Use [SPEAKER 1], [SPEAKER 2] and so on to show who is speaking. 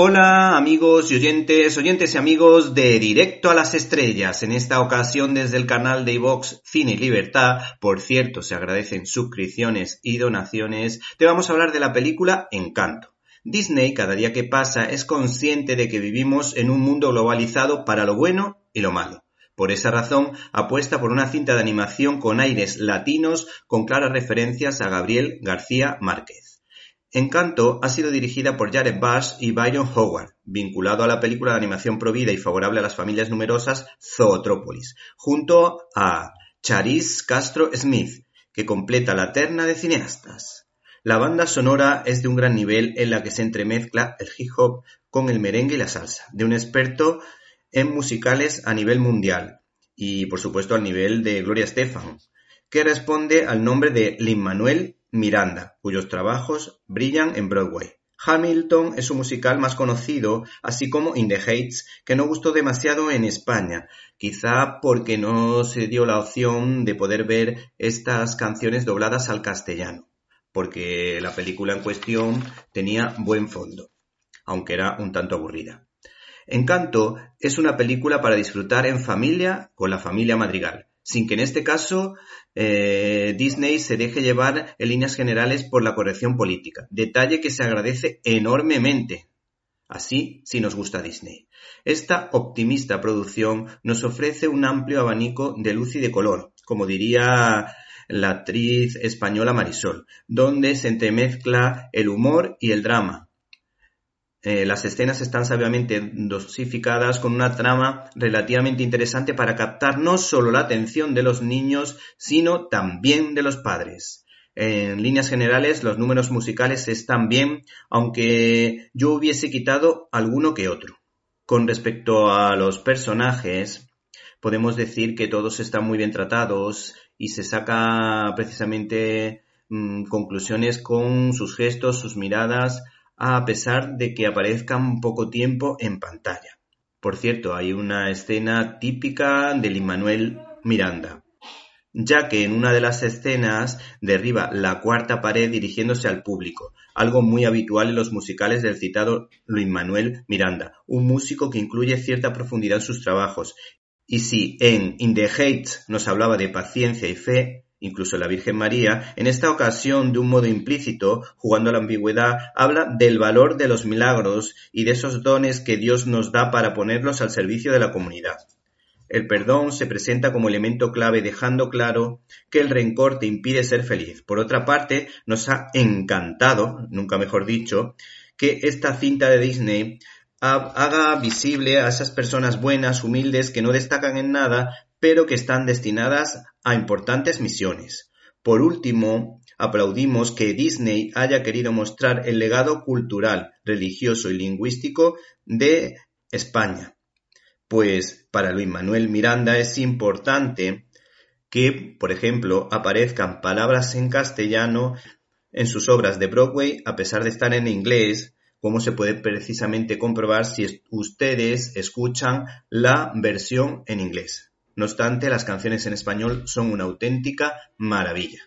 [SPEAKER 1] Hola amigos y oyentes, oyentes y amigos de Directo a las Estrellas, en esta ocasión desde el canal de iVox Cine y Libertad, por cierto se agradecen suscripciones y donaciones, te vamos a hablar de la película Encanto. Disney cada día que pasa es consciente de que vivimos en un mundo globalizado para lo bueno y lo malo. Por esa razón, apuesta por una cinta de animación con aires latinos con claras referencias a Gabriel García Márquez. Encanto ha sido dirigida por Jared Bush y Byron Howard, vinculado a la película de animación provida y favorable a las familias numerosas Zootrópolis, junto a Charis Castro Smith, que completa la terna de cineastas. La banda sonora es de un gran nivel en la que se entremezcla el hip hop con el merengue y la salsa, de un experto en musicales a nivel mundial y por supuesto al nivel de Gloria Estefan, que responde al nombre de Lin-Manuel Miranda, cuyos trabajos brillan en Broadway. Hamilton es su musical más conocido, así como In the Heights, que no gustó demasiado en España, quizá porque no se dio la opción de poder ver estas canciones dobladas al castellano, porque la película en cuestión tenía buen fondo, aunque era un tanto aburrida. Encanto es una película para disfrutar en familia con la familia Madrigal, sin que en este caso eh, Disney se deje llevar en líneas generales por la corrección política, detalle que se agradece enormemente. Así si nos gusta Disney. Esta optimista producción nos ofrece un amplio abanico de luz y de color, como diría la actriz española Marisol, donde se entremezcla el humor y el drama, eh, las escenas están sabiamente dosificadas con una trama relativamente interesante para captar no solo la atención de los niños, sino también de los padres. En líneas generales, los números musicales están bien, aunque yo hubiese quitado alguno que otro. Con respecto a los personajes, podemos decir que todos están muy bien tratados y se saca precisamente mm, conclusiones con sus gestos, sus miradas, a pesar de que aparezcan poco tiempo en pantalla. Por cierto, hay una escena típica de Lin-Manuel Miranda, ya que en una de las escenas derriba la cuarta pared dirigiéndose al público, algo muy habitual en los musicales del citado Luis Manuel Miranda, un músico que incluye cierta profundidad en sus trabajos. Y si en In the Heights nos hablaba de paciencia y fe, incluso la Virgen María, en esta ocasión de un modo implícito, jugando a la ambigüedad, habla del valor de los milagros y de esos dones que Dios nos da para ponerlos al servicio de la comunidad. El perdón se presenta como elemento clave dejando claro que el rencor te impide ser feliz. Por otra parte, nos ha encantado, nunca mejor dicho, que esta cinta de Disney haga visible a esas personas buenas, humildes, que no destacan en nada, pero que están destinadas a importantes misiones. Por último, aplaudimos que Disney haya querido mostrar el legado cultural, religioso y lingüístico de España, pues para Luis Manuel Miranda es importante que, por ejemplo, aparezcan palabras en castellano en sus obras de Broadway a pesar de estar en inglés, como se puede precisamente comprobar si ustedes escuchan la versión en inglés. No obstante, las canciones en español son una auténtica maravilla.